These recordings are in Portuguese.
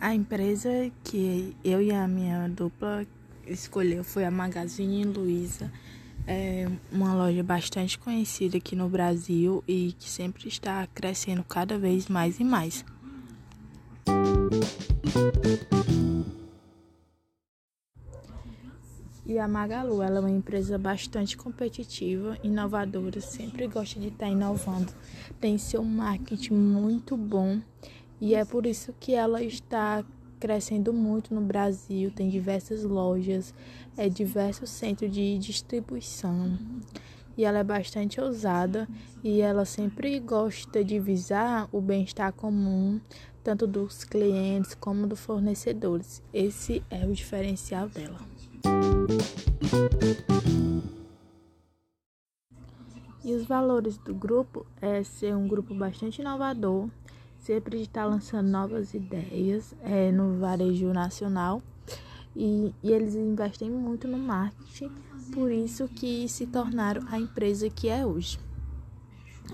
A empresa que eu e a minha dupla escolheu foi a Magazine Luiza, é uma loja bastante conhecida aqui no Brasil e que sempre está crescendo cada vez mais e mais. E a Magalu, ela é uma empresa bastante competitiva, inovadora, sempre gosta de estar inovando, tem seu marketing muito bom e é por isso que ela está crescendo muito no Brasil, tem diversas lojas, é diversos centros de distribuição. E ela é bastante ousada e ela sempre gosta de visar o bem-estar comum, tanto dos clientes como dos fornecedores. Esse é o diferencial dela. E os valores do grupo é ser um grupo bastante inovador, sempre está lançando novas ideias é, no varejo nacional e, e, eles investem muito no marketing, por isso que se tornaram a empresa que é hoje.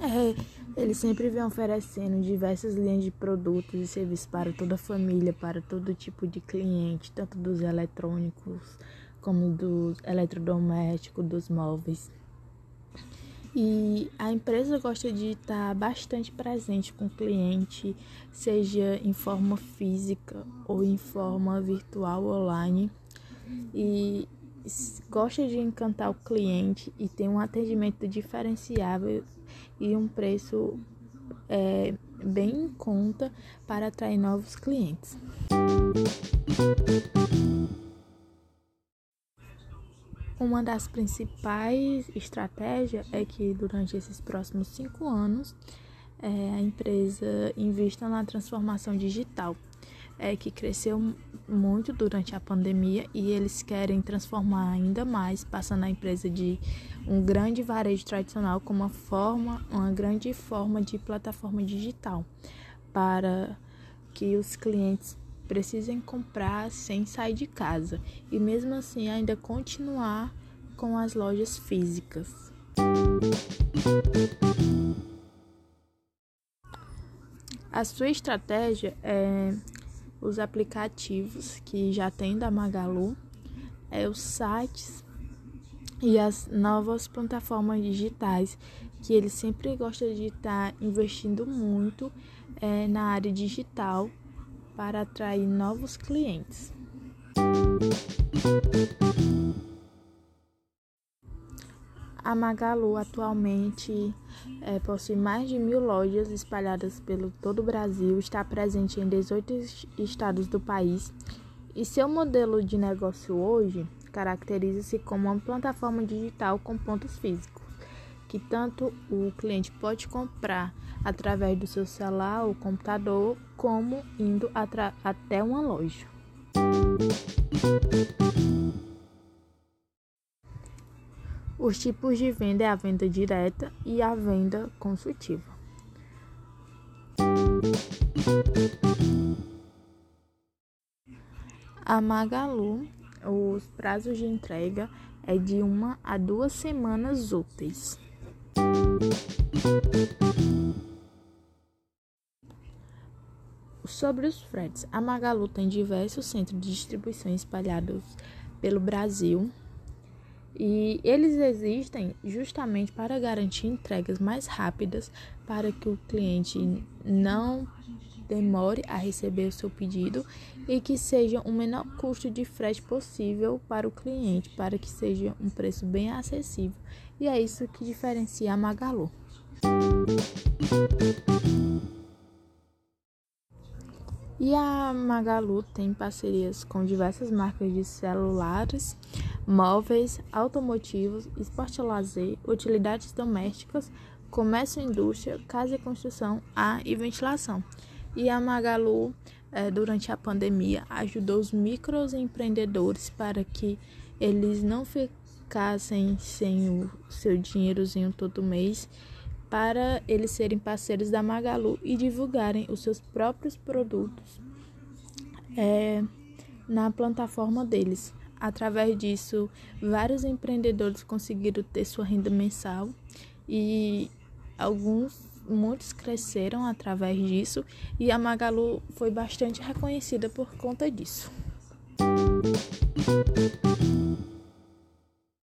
É, eles sempre vêm oferecendo diversas linhas de produtos e serviços para toda a família, para todo tipo de cliente, tanto dos eletrônicos como dos eletrodomésticos, dos móveis. E a empresa gosta de estar bastante presente com o cliente, seja em forma física ou em forma virtual online. E gosta de encantar o cliente e tem um atendimento diferenciável e um preço é, bem em conta para atrair novos clientes. Uma das principais estratégias é que durante esses próximos cinco anos é, a empresa invista na transformação digital, é, que cresceu muito durante a pandemia e eles querem transformar ainda mais, passando a empresa de um grande varejo tradicional com uma forma, uma grande forma de plataforma digital, para que os clientes precisem comprar sem sair de casa e mesmo assim ainda continuar com as lojas físicas. A sua estratégia é os aplicativos que já tem da Magalu, é os sites e as novas plataformas digitais que ele sempre gosta de estar investindo muito é, na área digital para atrair novos clientes. A Magalu atualmente é, possui mais de mil lojas espalhadas pelo todo o Brasil, está presente em 18 estados do país e seu modelo de negócio hoje caracteriza-se como uma plataforma digital com pontos físicos, que tanto o cliente pode comprar através do seu celular ou computador, como indo até uma loja. Os tipos de venda é a venda direta e a venda consultiva. A Magalu, os prazos de entrega é de uma a duas semanas úteis. Sobre os fretes, a Magalu tem diversos centros de distribuição espalhados pelo Brasil, e eles existem justamente para garantir entregas mais rápidas, para que o cliente não demore a receber o seu pedido e que seja o menor custo de frete possível para o cliente, para que seja um preço bem acessível. E é isso que diferencia a Magalu. E a Magalu tem parcerias com diversas marcas de celulares móveis, automotivos, esporte lazer, utilidades domésticas, comércio e indústria, casa e construção, ar e ventilação. E a Magalu, eh, durante a pandemia, ajudou os microempreendedores para que eles não ficassem sem o seu dinheirozinho todo mês, para eles serem parceiros da Magalu e divulgarem os seus próprios produtos é, na plataforma deles. Através disso, vários empreendedores conseguiram ter sua renda mensal e alguns muitos cresceram através disso e a Magalu foi bastante reconhecida por conta disso.